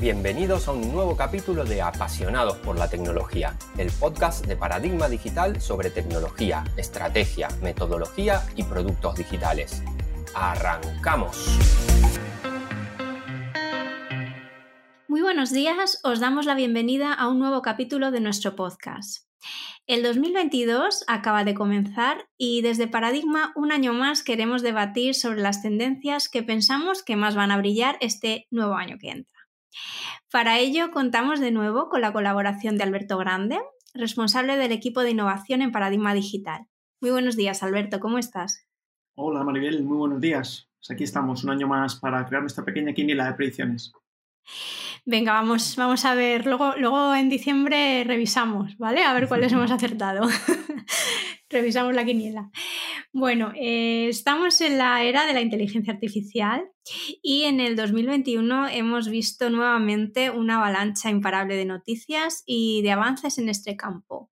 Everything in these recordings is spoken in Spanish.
Bienvenidos a un nuevo capítulo de Apasionados por la Tecnología, el podcast de Paradigma Digital sobre tecnología, estrategia, metodología y productos digitales. ¡Arrancamos! Muy buenos días, os damos la bienvenida a un nuevo capítulo de nuestro podcast. El 2022 acaba de comenzar y desde Paradigma un año más queremos debatir sobre las tendencias que pensamos que más van a brillar este nuevo año que entra. Para ello, contamos de nuevo con la colaboración de Alberto Grande, responsable del equipo de innovación en Paradigma Digital. Muy buenos días, Alberto, ¿cómo estás? Hola, Maribel, muy buenos días. Pues aquí estamos, un año más para crear nuestra pequeña quiniela de predicciones. Venga, vamos, vamos a ver. Luego, luego en diciembre revisamos, ¿vale? A ver cuáles hemos acertado. revisamos la quiniela. Bueno, eh, estamos en la era de la inteligencia artificial y en el 2021 hemos visto nuevamente una avalancha imparable de noticias y de avances en este campo.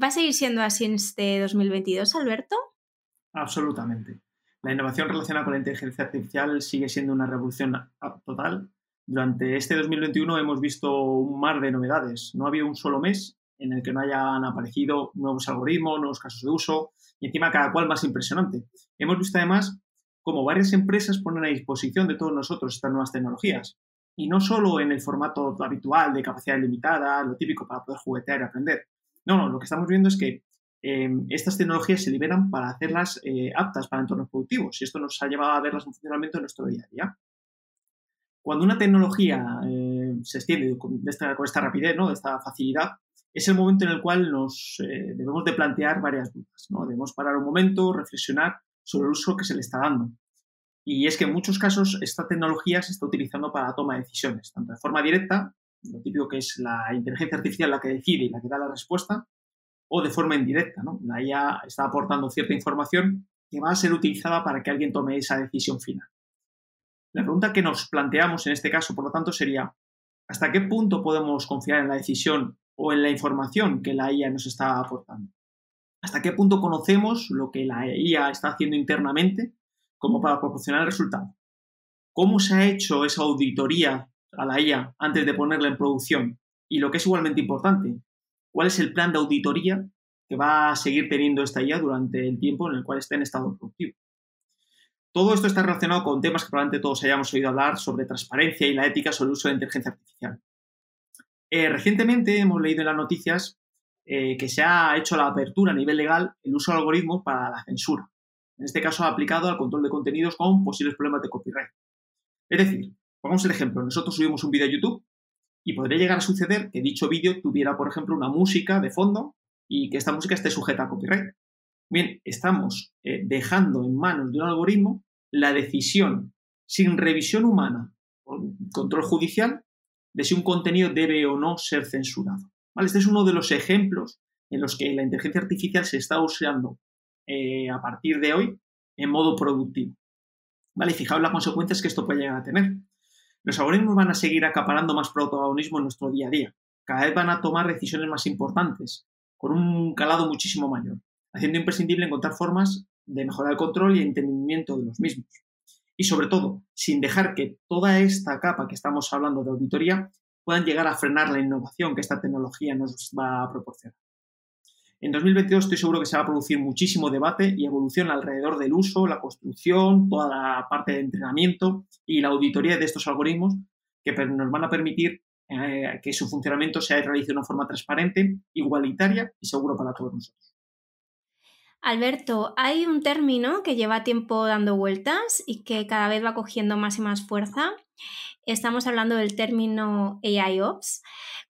¿Va a seguir siendo así en este 2022, Alberto? Absolutamente. La innovación relacionada con la inteligencia artificial sigue siendo una revolución total. Durante este 2021 hemos visto un mar de novedades. No ha habido un solo mes en el que no hayan aparecido nuevos algoritmos, nuevos casos de uso, y encima cada cual más impresionante. Hemos visto además cómo varias empresas ponen a disposición de todos nosotros estas nuevas tecnologías. Y no solo en el formato habitual de capacidad limitada, lo típico para poder juguetear y aprender. No, no, lo que estamos viendo es que em, estas tecnologías se liberan para hacerlas eh, aptas para entornos productivos y esto nos ha llevado a verlas en funcionamiento en nuestro día a día. Cuando una tecnología eh, se extiende con esta, con esta rapidez, ¿no? esta facilidad, es el momento en el cual nos eh, debemos de plantear varias dudas. ¿no? Debemos parar un momento, reflexionar sobre el uso que se le está dando. Y es que en muchos casos esta tecnología se está utilizando para la toma de decisiones, tanto de forma directa, lo típico que es la inteligencia artificial la que decide y la que da la respuesta, o de forma indirecta. ¿no? La IA está aportando cierta información que va a ser utilizada para que alguien tome esa decisión final. La pregunta que nos planteamos en este caso, por lo tanto, sería, ¿hasta qué punto podemos confiar en la decisión o en la información que la IA nos está aportando. ¿Hasta qué punto conocemos lo que la IA está haciendo internamente como para proporcionar el resultado? ¿Cómo se ha hecho esa auditoría a la IA antes de ponerla en producción? Y lo que es igualmente importante, ¿cuál es el plan de auditoría que va a seguir teniendo esta IA durante el tiempo en el cual esté en estado productivo? Todo esto está relacionado con temas que probablemente todos hayamos oído hablar sobre transparencia y la ética sobre el uso de inteligencia artificial. Eh, recientemente hemos leído en las noticias eh, que se ha hecho la apertura a nivel legal el uso de algoritmos para la censura. En este caso aplicado al control de contenidos con posibles problemas de copyright. Es decir, pongamos el ejemplo, nosotros subimos un vídeo a YouTube y podría llegar a suceder que dicho vídeo tuviera, por ejemplo, una música de fondo y que esta música esté sujeta a copyright. Bien, estamos eh, dejando en manos de un algoritmo la decisión sin revisión humana o control judicial de si un contenido debe o no ser censurado. Este es uno de los ejemplos en los que la inteligencia artificial se está usando eh, a partir de hoy en modo productivo. ¿Vale? fijaos las consecuencias que esto puede llegar a tener. Los algoritmos van a seguir acaparando más protagonismo en nuestro día a día. Cada vez van a tomar decisiones más importantes, con un calado muchísimo mayor, haciendo imprescindible encontrar formas de mejorar el control y el entendimiento de los mismos y sobre todo sin dejar que toda esta capa que estamos hablando de auditoría puedan llegar a frenar la innovación que esta tecnología nos va a proporcionar. En 2022 estoy seguro que se va a producir muchísimo debate y evolución alrededor del uso, la construcción, toda la parte de entrenamiento y la auditoría de estos algoritmos que nos van a permitir eh, que su funcionamiento se realice de una forma transparente, igualitaria y seguro para todos nosotros. Alberto, hay un término que lleva tiempo dando vueltas y que cada vez va cogiendo más y más fuerza. Estamos hablando del término AIOps.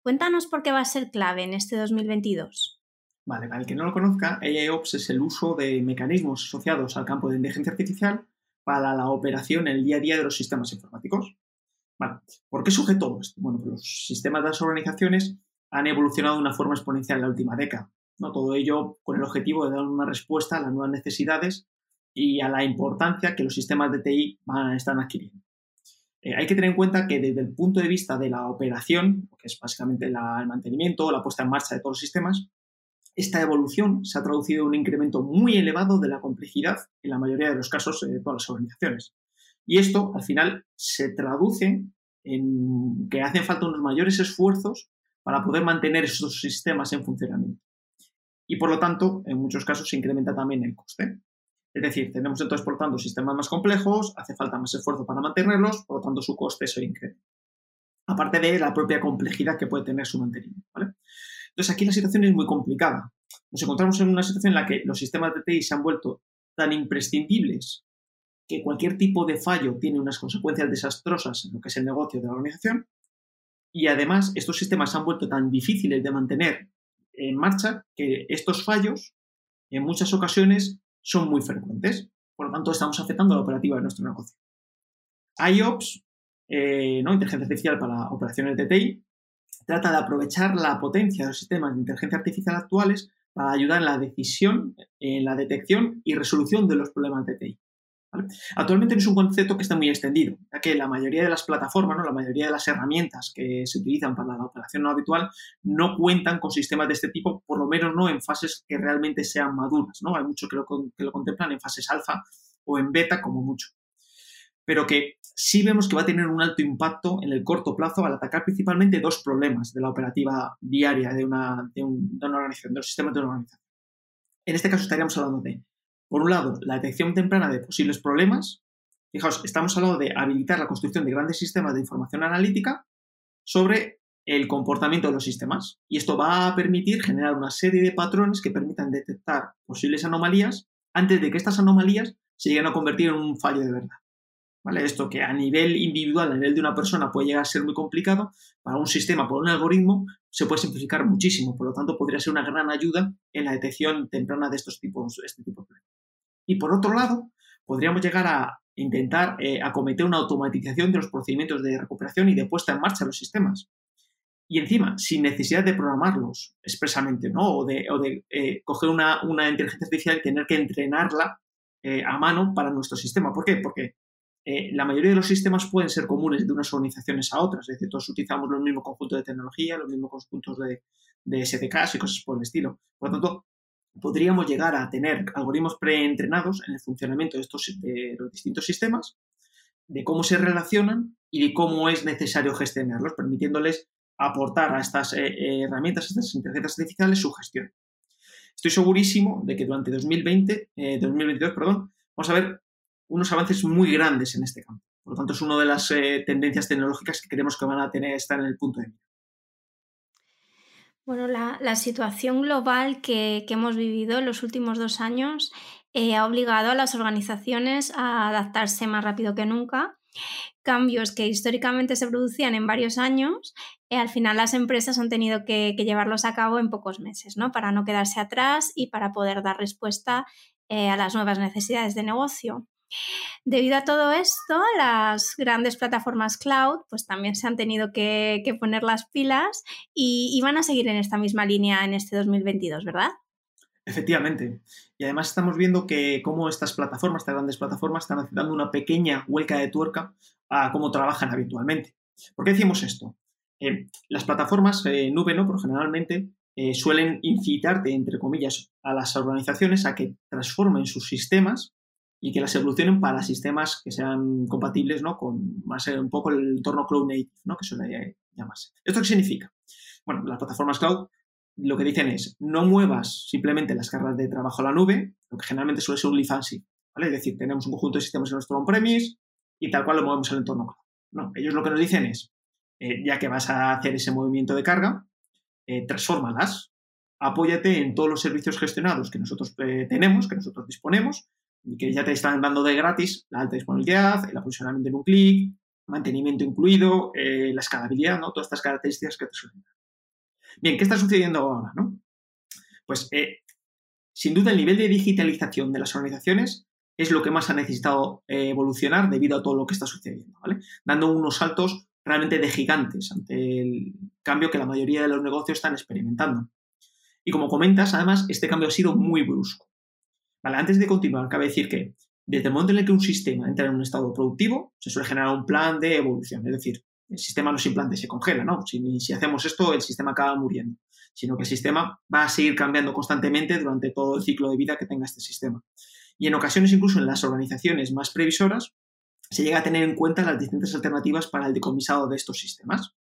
Cuéntanos por qué va a ser clave en este 2022. Vale, para el que no lo conozca, AIOps es el uso de mecanismos asociados al campo de inteligencia artificial para la operación en el día a día de los sistemas informáticos. Vale, ¿por qué sujeto esto? Bueno, pues los sistemas de las organizaciones han evolucionado de una forma exponencial en la última década. ¿No? Todo ello con el objetivo de dar una respuesta a las nuevas necesidades y a la importancia que los sistemas de TI están adquiriendo. Eh, hay que tener en cuenta que desde el punto de vista de la operación, que es básicamente el mantenimiento, la puesta en marcha de todos los sistemas, esta evolución se ha traducido en un incremento muy elevado de la complejidad en la mayoría de los casos de todas las organizaciones. Y esto, al final, se traduce en que hacen falta unos mayores esfuerzos para poder mantener esos sistemas en funcionamiento. Y por lo tanto, en muchos casos se incrementa también el coste. Es decir, tenemos entonces, por tanto, sistemas más complejos, hace falta más esfuerzo para mantenerlos, por lo tanto, su coste se incrementa. Aparte de la propia complejidad que puede tener su mantenimiento. Entonces, aquí la situación es muy complicada. Nos encontramos en una situación en la que los sistemas de TI se han vuelto tan imprescindibles que cualquier tipo de fallo tiene unas consecuencias desastrosas en lo que es el negocio de la organización. Y además, estos sistemas se han vuelto tan difíciles de mantener en marcha que estos fallos, en muchas ocasiones, son muy frecuentes. Por lo tanto, estamos afectando a la operativa de nuestro negocio. IOPS, eh, ¿no? inteligencia artificial para operaciones de TI, trata de aprovechar la potencia de los sistemas de inteligencia artificial actuales para ayudar en la decisión, en la detección y resolución de los problemas de TI. Actualmente es un concepto que está muy extendido, ya que la mayoría de las plataformas, ¿no? la mayoría de las herramientas que se utilizan para la operación no habitual no cuentan con sistemas de este tipo, por lo menos no en fases que realmente sean maduras. ¿no? Hay muchos que lo, que lo contemplan en fases alfa o en beta como mucho. Pero que sí vemos que va a tener un alto impacto en el corto plazo al atacar principalmente dos problemas de la operativa diaria de una, de, de una organización, de los de una organización. En este caso estaríamos hablando de por un lado, la detección temprana de posibles problemas. Fijaos, estamos hablando de habilitar la construcción de grandes sistemas de información analítica sobre el comportamiento de los sistemas. Y esto va a permitir generar una serie de patrones que permitan detectar posibles anomalías antes de que estas anomalías se lleguen a convertir en un fallo de verdad. ¿Vale? Esto que a nivel individual, a nivel de una persona, puede llegar a ser muy complicado, para un sistema, por un algoritmo, se puede simplificar muchísimo. Por lo tanto, podría ser una gran ayuda en la detección temprana de estos tipos, este de problemas. Y por otro lado, podríamos llegar a intentar eh, acometer una automatización de los procedimientos de recuperación y de puesta en marcha de los sistemas. Y encima, sin necesidad de programarlos expresamente, ¿no? O de, eh, coger una, inteligencia artificial y tener que entrenarla eh, a mano para nuestro sistema. ¿Por qué? Porque la mayoría de los sistemas pueden ser comunes de unas organizaciones a otras. Es decir, todos utilizamos los mismos conjuntos de tecnología, los mismos conjuntos de, de SDKs y cosas por el estilo. Por lo tanto, podríamos llegar a tener algoritmos preentrenados en el funcionamiento de, estos, de los distintos sistemas, de cómo se relacionan y de cómo es necesario gestionarlos, permitiéndoles aportar a estas eh, eh, herramientas, a estas inteligencias artificiales, su gestión. Estoy segurísimo de que durante 2020, 2022, eh, perdón, vamos a ver unos avances muy grandes en este campo. Por lo tanto, es una de las tendencias tecnológicas que creemos que van a tener estar en el punto de mira. Bueno, la, situación global que, hemos vivido en los últimos dos años eh, ha obligado a las organizaciones a adaptarse más rápido que nunca. Cambios que históricamente se producían en varios años, eh, al final las empresas han tenido que, llevarlos a cabo en pocos meses, ¿no? Para no quedarse atrás y para poder dar respuesta eh, a las nuevas necesidades de negocio. Debido a todo esto, las grandes plataformas cloud pues también se han tenido que, poner las pilas y, van a seguir en esta misma línea en este 2022, ¿verdad? Efectivamente. Y además estamos viendo que cómo estas plataformas, estas grandes plataformas, están dando una pequeña huelga de tuerca a cómo trabajan habitualmente. ¿Por qué decimos esto? Eh, las plataformas eh, nube, ¿no? Generalmente eh, suelen incitarte, entre comillas, a las organizaciones a que transformen sus sistemas y que las evolucionen para sistemas que sean compatibles ¿no? con más un poco el entorno cloud native, ¿no? que suele llamarse. ¿Esto qué significa? Bueno, las plataformas cloud lo que dicen es no muevas simplemente las cargas de trabajo a la nube, lo que generalmente suele ser un live ¿vale? Es decir, tenemos un conjunto de sistemas en nuestro on-premise y tal cual lo movemos al entorno cloud. No, ellos lo que nos dicen es, eh, ya que vas a hacer ese movimiento de carga, eh, transfórmalas, apóyate en todos los servicios gestionados que nosotros eh, tenemos, que nosotros disponemos, que ya te están dando de gratis la alta disponibilidad, el aprovisionamiento en un clic, mantenimiento incluido, eh, la escalabilidad, ¿no? Todas estas características que te suelen dar. Bien, ¿qué está sucediendo ahora, no? Pues, eh, sin duda, el nivel de digitalización de las organizaciones es lo que más ha necesitado eh, evolucionar debido a todo lo que está sucediendo, ¿vale? Dando unos saltos realmente de gigantes ante el cambio que la mayoría de los negocios están experimentando. Y como comentas, además, este cambio ha sido muy brusco antes de continuar, cabe decir que desde el momento en el que un sistema entra en un estado productivo, se suele generar un plan de evolución. Es decir, el sistema no simplemente se congela, ¿no? Si, hacemos esto, el sistema acaba muriendo, sino que el sistema va a seguir cambiando constantemente durante todo el ciclo de vida que tenga este sistema. Y en ocasiones, incluso en las organizaciones más previsoras, se llega a tener en cuenta las distintas alternativas para el decomisado de estos sistemas.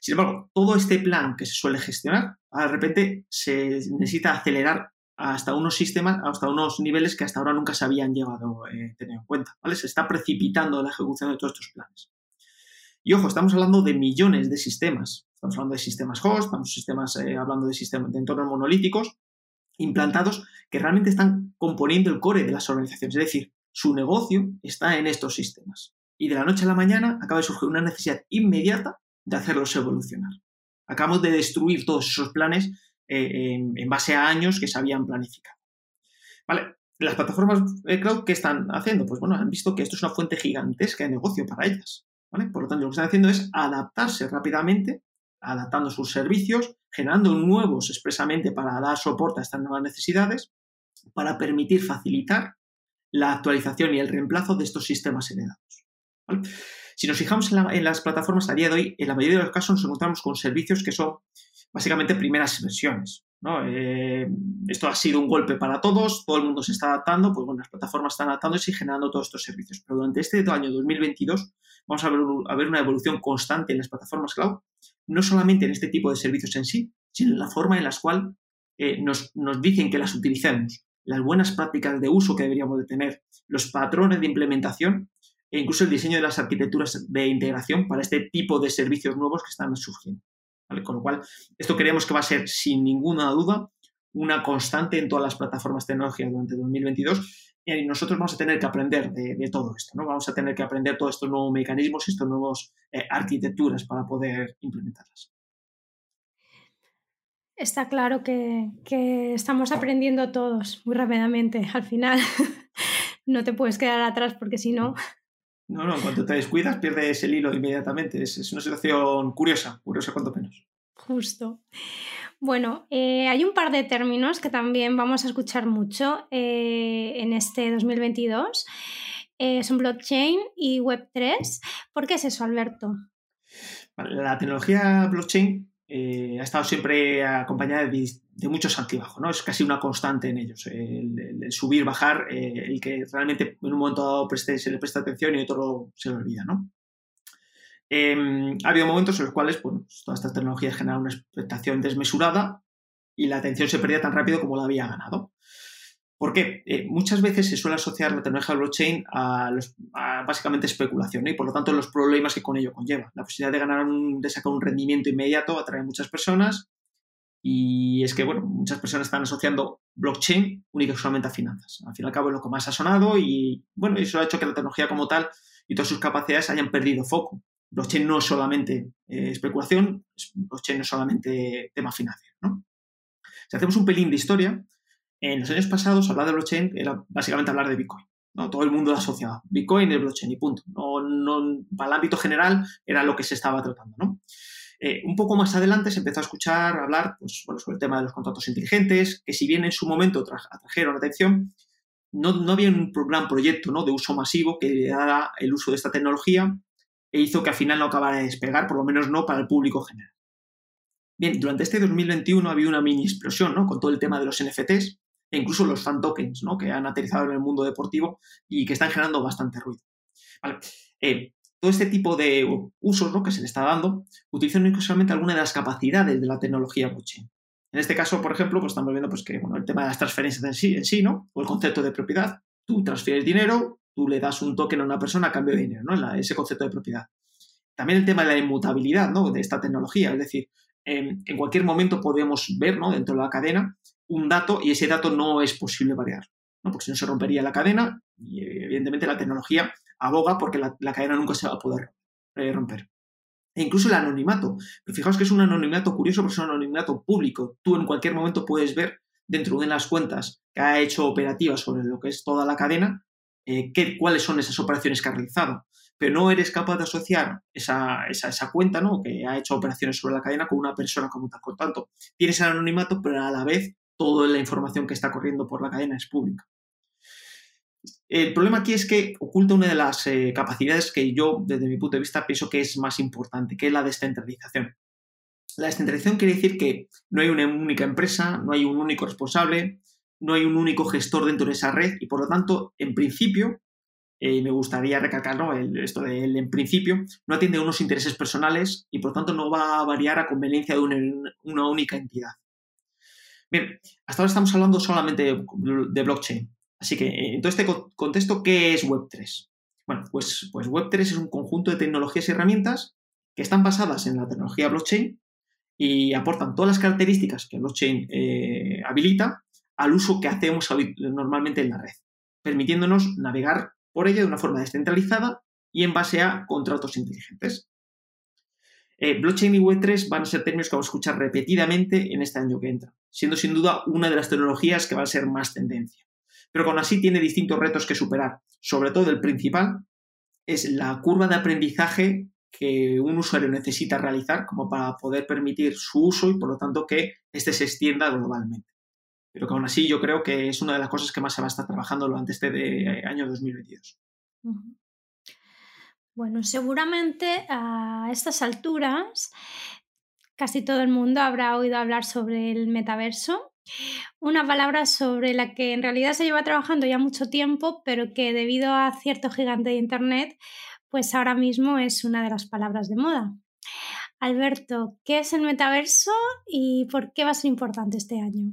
Sin embargo, todo este plan que se suele gestionar, de repente se necesita acelerar hasta unos sistemas, hasta unos niveles que hasta ahora nunca se habían llegado a eh, tener en cuenta. ¿vale? Se está precipitando la ejecución de todos estos planes. Y ojo, estamos hablando de millones de sistemas. Estamos hablando de sistemas host, estamos sistemas, eh, hablando de sistemas de entornos monolíticos implantados que realmente están componiendo el core de las organizaciones. Es decir, su negocio está en estos sistemas. Y de la noche a la mañana acaba de surgir una necesidad inmediata de hacerlos evolucionar. Acabamos de destruir todos esos planes eh, en, base a años que se habían planificado. ¿Vale? Las plataformas cloud, ¿qué están haciendo? Pues bueno, han visto que esto es una fuente gigantesca de negocio para ellas. ¿vale? Por lo tanto, lo que están haciendo es adaptarse rápidamente, adaptando sus servicios, generando nuevos expresamente para dar soporte a estas nuevas necesidades, para permitir facilitar la actualización y el reemplazo de estos sistemas heredados. Si nos fijamos en, las plataformas a día de hoy, en la mayoría de los casos nos encontramos con servicios que son básicamente primeras versiones. Eh, esto ha sido un golpe para todos, todo el mundo se está adaptando, pues bueno, las plataformas están adaptándose y generando todos estos servicios. Pero durante este año 2022 vamos a ver, a ver una evolución constante en las plataformas cloud, no solamente en este tipo de servicios en sí, sino en la forma en la cual eh, nos, nos dicen que las utilicemos las buenas prácticas de uso que deberíamos de tener, los patrones de implementación e incluso el diseño de las arquitecturas de integración para este tipo de servicios nuevos que están surgiendo. Con lo cual, esto creemos que va a ser sin ninguna duda una constante en todas las plataformas tecnológicas durante 2022 y nosotros vamos a tener que aprender de, todo esto, ¿no? Vamos a tener que aprender todos estos nuevos mecanismos y estas nuevas eh, arquitecturas para poder implementarlas. Está claro que, estamos aprendiendo todos muy rápidamente. Al final no te puedes quedar atrás porque si no... No, no, en cuanto te descuidas pierdes el hilo inmediatamente. Es, una situación curiosa, curiosa cuanto menos. Justo. Bueno, eh, hay un par de términos que también vamos a escuchar mucho eh, en este 2022. Eh, son blockchain y Web3. ¿Por qué es eso, Alberto? La tecnología blockchain eh, ha estado siempre acompañada de, muchos altibajos, ¿no? Es casi una constante en ellos, el, subir, bajar, eh, el que realmente en un momento dado se le presta atención y otro se le olvida, ¿no? Em, ha habido momentos en los cuales pues, todas estas tecnologías generan una expectación desmesurada y la atención se perdía tan rápido como la había ganado. ¿Por qué? Eh, muchas veces se suele asociar la tecnología blockchain a, básicamente especulación y por lo tanto los problemas que con ello conlleva. La posibilidad de ganar un, de sacar un rendimiento inmediato atrae a muchas personas y es que, bueno, muchas personas están asociando blockchain única y solamente a finanzas. Al fin y al cabo es lo que más ha sonado y, bueno, eso ha hecho que la tecnología como tal y todas sus capacidades hayan perdido foco. Blockchain no es solamente eh, especulación, blockchain no es solamente tema financiero, ¿no? Si hacemos un pelín de historia, en los años pasados, hablar de blockchain era básicamente hablar de Bitcoin. ¿no? Todo el mundo lo asociaba. Bitcoin es blockchain y punto. No, para el ámbito general era lo que se estaba tratando. ¿no? Eh, un poco más adelante se empezó a escuchar, hablar pues, sobre el tema de los contratos inteligentes, que si bien en su momento atrajeron atención, no, no, había un gran proyecto ¿no? de uso masivo que diera el uso de esta tecnología e hizo que al final no acabara de despegar, por lo menos no para el público general. Bien, durante este 2021 ha habido una mini explosión ¿no? con todo el tema de los NFTs, e incluso los fan tokens, ¿no? que han aterrizado en el mundo deportivo y que están generando bastante ruido. Eh, todo este tipo de usos ¿no? que se le está dando utilizan exclusivamente alguna de las capacidades de la tecnología blockchain. En este caso, por ejemplo, pues estamos viendo pues, que bueno, el tema de las transferencias en sí, en sí, ¿no? o el concepto de propiedad. Tú transfieres dinero, tú le das un token a una persona a cambio de dinero, ¿no? ese concepto de propiedad. También el tema de la inmutabilidad ¿no? de esta tecnología, es decir, en, en cualquier momento podemos ver ¿no? dentro de la cadena un dato y ese dato no es posible variar, ¿no? porque si no se rompería la cadena y evidentemente la tecnología aboga porque la, cadena nunca se va a poder eh, romper. E incluso el anonimato. Fijaos que es un anonimato curioso, pero es un anonimato público. Tú en cualquier momento puedes ver dentro de las cuentas que ha hecho operativas sobre lo que es toda la cadena, eh, qué, cuáles son esas operaciones que ha realizado. Pero no eres capaz de asociar esa, esa, cuenta, ¿no? que ha hecho operaciones sobre la cadena, con una persona como tal. Por tanto, tienes el anonimato, pero a la vez toda la información que está corriendo por la cadena es pública. El problema aquí es que oculta una de las eh, capacidades que yo, desde mi punto de vista, pienso que es más importante, que es la descentralización. La descentralización quiere decir que no hay una única empresa, no hay un único responsable, no hay un único gestor dentro de esa red y, por lo tanto, en principio, eh, me gustaría recalcar esto de él en principio, no atiende a unos intereses personales y por tanto no va a variar a conveniencia de una, única entidad. Bien, hasta ahora estamos hablando solamente de, blockchain. Así que en todo este contexto, ¿qué es Web3? Bueno, pues, pues Web3 es un conjunto de tecnologías y herramientas que están basadas en la tecnología blockchain y aportan todas las características que blockchain eh, habilita al uso que hacemos normalmente en la red, permitiéndonos navegar por ella de una forma descentralizada y en base a contratos inteligentes. Eh, blockchain y Web3 van a ser términos que vamos a escuchar repetidamente en este año que entra, siendo sin duda una de las tecnologías que va a ser más tendencia. Pero con así tiene distintos retos que superar. Sobre todo el principal es la curva de aprendizaje que un usuario necesita realizar como para poder permitir su uso y por lo tanto que éste se extienda globalmente pero que aún así yo creo que es una de las cosas que más se va a estar trabajando durante este de año 2022. Bueno, seguramente a estas alturas casi todo el mundo habrá oído hablar sobre el metaverso, una palabra sobre la que en realidad se lleva trabajando ya mucho tiempo, pero que debido a cierto gigante de Internet, pues ahora mismo es una de las palabras de moda. Alberto, ¿qué es el metaverso y por qué va a ser importante este año?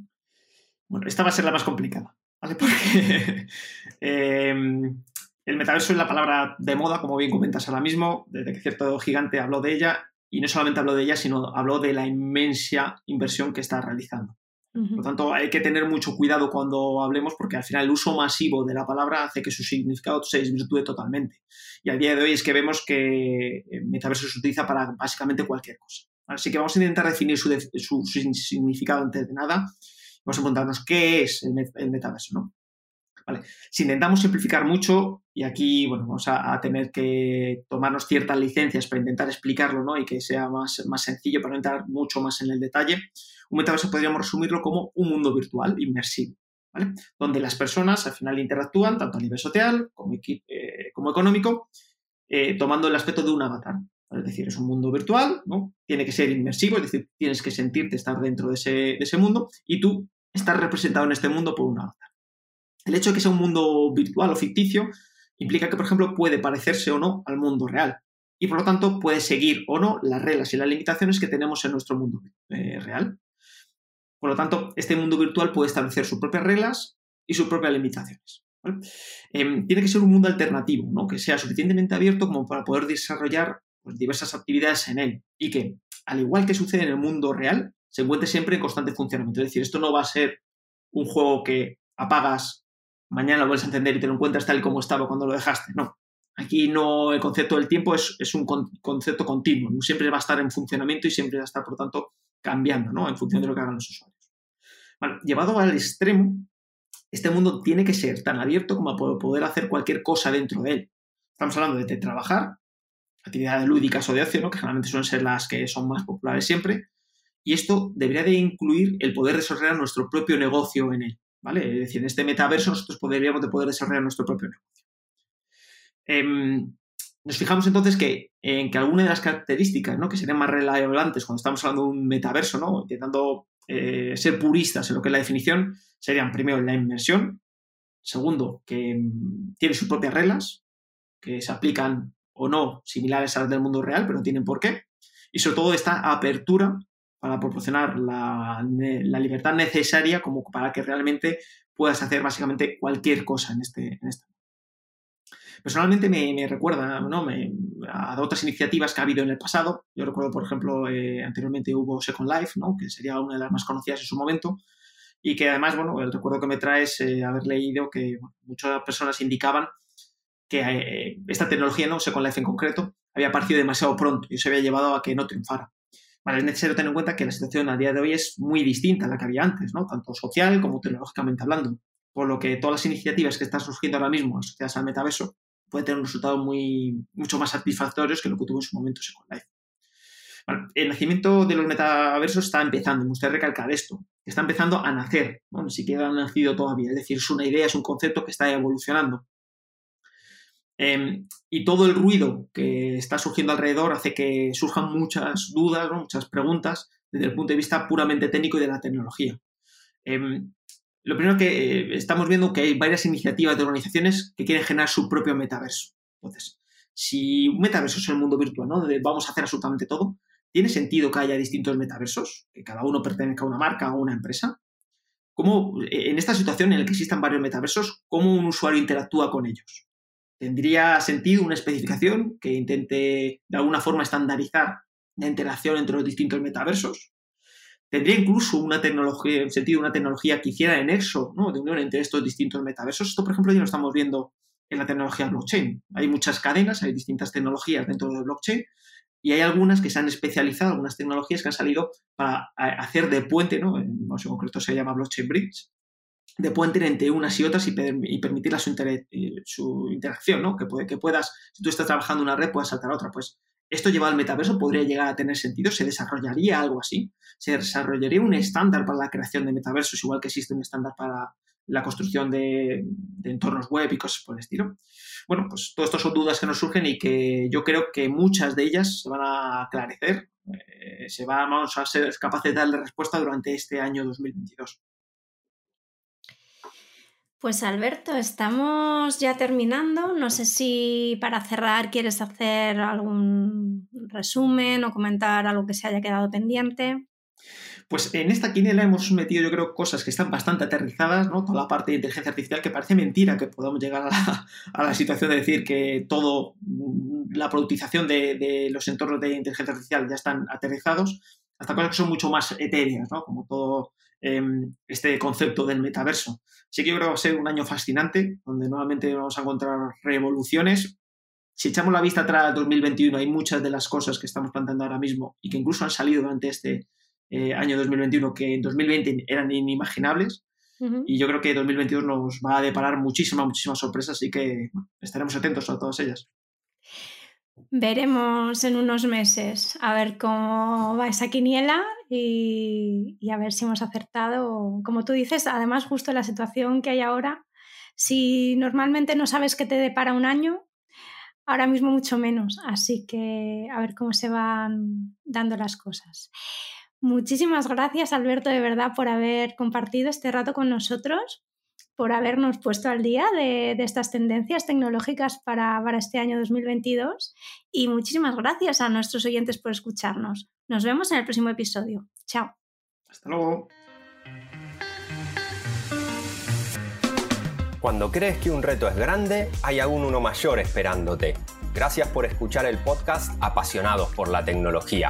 Bueno, esta va a ser la más complicada, ¿vale? Porque em, el metaverso es la palabra de moda, como bien comentas ahora mismo, desde que cierto gigante habló de ella, y no solamente habló de ella, sino habló de la inmensa inversión que está realizando. Por lo tanto, hay que tener mucho cuidado cuando hablemos porque al final el uso masivo de la palabra hace que su significado se desvirtúe totalmente. Y al día de hoy es que vemos que el metaverso se utiliza para básicamente cualquier cosa. Así que vamos a intentar definir su, su significado antes de nada vamos a preguntarnos qué es el, metaverso, ¿no? Si intentamos simplificar mucho, y aquí bueno, vamos a, tener que tomarnos ciertas licencias para intentar explicarlo ¿no? y que sea más, más sencillo para no entrar mucho más en el detalle, un metaverso podríamos resumirlo como un mundo virtual inmersivo, ¿vale? donde las personas al final interactúan tanto a nivel social como, eh, económico, eh, tomando el aspecto de un avatar. Es decir, es un mundo virtual, ¿no? tiene que ser inmersivo, es decir, tienes que sentirte estar dentro de ese, de ese mundo y tú estar representado en este mundo por un avatar. El hecho de que sea un mundo virtual o ficticio implica que, por ejemplo, puede parecerse o no al mundo real y, por lo tanto, puede seguir o no las reglas y las limitaciones que tenemos en nuestro mundo eh, real. Por lo tanto, este mundo virtual puede establecer sus propias reglas y sus propias limitaciones. Em, tiene que ser un mundo alternativo, ¿no? que sea suficientemente abierto como para poder desarrollar pues, diversas actividades en él y que, al igual que sucede en el mundo real, se encuentre siempre en constante funcionamiento. Es decir, esto no va a ser un juego que apagas, mañana lo vuelves a encender y te lo encuentras tal y como estaba cuando lo dejaste. No. Aquí no, el concepto del tiempo es, un concepto continuo. Siempre va a estar en funcionamiento y siempre va a estar, por tanto, cambiando, ¿no? En función de lo que hagan los usuarios. llevado al extremo, este mundo tiene que ser tan abierto como para poder hacer cualquier cosa dentro de él. Estamos hablando de trabajar, actividades lúdicas o de ocio, que generalmente suelen ser las que son más populares siempre, y esto debería de incluir el poder desarrollar nuestro propio negocio en él, ¿vale? Es decir, en este metaverso nosotros podríamos de poder desarrollar nuestro propio negocio. Em, nos fijamos entonces que en que algunas de las características ¿no? que serían más relevantes cuando estamos hablando de un metaverso, ¿no? intentando eh, ser puristas en lo que es la definición, serían primero la inmersión, segundo, que mm, tiene sus propias reglas, que se aplican o no similares a las del mundo real, pero no tienen por qué, y sobre todo esta apertura para proporcionar la, libertad necesaria como para que realmente puedas hacer básicamente cualquier cosa en este, en este Personalmente me, recuerda ¿no? me, a otras iniciativas que ha habido en el pasado. Yo recuerdo, por ejemplo, eh, anteriormente hubo Second Life, ¿no? que sería una de las más conocidas en su momento, y que además, bueno, el recuerdo que me trae es eh, haber leído que muchas personas indicaban que eh, esta tecnología, ¿no? Second Life en concreto, había aparecido demasiado pronto y se había llevado a que no triunfara es necesario tener en cuenta que la situación a día de hoy es muy distinta a la que había antes, tanto social como tecnológicamente hablando. Por lo que todas las iniciativas que están surgiendo ahora mismo asociadas al metaverso pueden tener un resultado muy, mucho más satisfactorios que lo que tuvo en su momento Second Life. el nacimiento de los metaversos está empezando, me gustaría recalcar esto, está empezando a nacer, ¿no? ni siquiera ha nacido todavía, es decir, es una idea, es un concepto que está evolucionando. Em, y todo el ruido que está surgiendo alrededor hace que surjan muchas dudas, muchas preguntas desde el punto de vista puramente técnico y de la tecnología. Em, lo primero que eh, estamos viendo que hay varias iniciativas de organizaciones que quieren generar su propio metaverso. Entonces, si un metaverso es el mundo virtual, ¿no? Donde vamos a hacer absolutamente todo, ¿tiene sentido que haya distintos metaversos? Que cada uno pertenezca a una marca o a una empresa. ¿Cómo, eh, en esta situación en la que existan varios metaversos, cómo un usuario interactúa con ellos? ¿Tendría sentido una especificación que intente de alguna forma estandarizar la interacción entre los distintos metaversos? tendría incluso una tecnología, en sentido, una tecnología que hiciera de nexo, ¿no? de unión entre estos distintos metaversos. Esto, por ejemplo, ya lo estamos viendo en la tecnología blockchain. Hay muchas cadenas, hay distintas tecnologías dentro del blockchain y hay algunas que se han especializado, algunas tecnologías que han salido para hacer de puente, ¿no? en, concreto se llama blockchain bridge, de puente entre unas y otras y, su, eh, su, interacción, ¿no? Que, puede, que puedas, si tú estás trabajando una red, puedas saltar a otra. Pues esto llevado al metaverso podría llegar a tener sentido, se desarrollaría algo así, se desarrollaría un estándar para la creación de metaversos, igual que existe un estándar para la construcción de, entornos web y cosas por el estilo. Bueno, pues todo esto son dudas que nos surgen y que yo creo que muchas de ellas se van a aclarecer, eh, se vamos a ser capaces de darle respuesta durante este año 2022. Pues Alberto, estamos ya terminando. No sé si para cerrar quieres hacer algún resumen o comentar algo que se haya quedado pendiente. Pues en esta quiniela hemos metido, yo creo, cosas que están bastante aterrizadas, ¿no? Toda la parte de inteligencia artificial, que parece mentira que podamos llegar a la, situación de decir que todo, la productización de, los entornos de inteligencia artificial ya están aterrizados, hasta cosas que son mucho más etéreas, ¿no? Como todo Em, este concepto del metaverso. Así que yo creo que va a ser un año fascinante, donde nuevamente vamos a encontrar revoluciones. Si echamos la vista atrás al 2021, hay muchas de las cosas que estamos planteando ahora mismo y que incluso han salido durante este eh, año 2021 que en 2020 eran inimaginables. Y yo creo que 2022 nos va a deparar muchísimas, muchísimas sorpresas, así que estaremos atentos a todas ellas. Veremos en unos meses a ver cómo va esa quiniela y, a ver si hemos acertado. Como tú dices, además justo la situación que hay ahora, si normalmente no sabes qué te depara un año, ahora mismo mucho menos. Así que a ver cómo se van dando las cosas. Muchísimas gracias, Alberto, de verdad, por haber compartido este rato con nosotros por habernos puesto al día de, estas tendencias tecnológicas para, para, este año 2022 y muchísimas gracias a nuestros oyentes por escucharnos. Nos vemos en el próximo episodio. Chao. Hasta luego. Cuando crees que un reto es grande, hay aún uno mayor esperándote. Gracias por escuchar el podcast Apasionados por la Tecnología.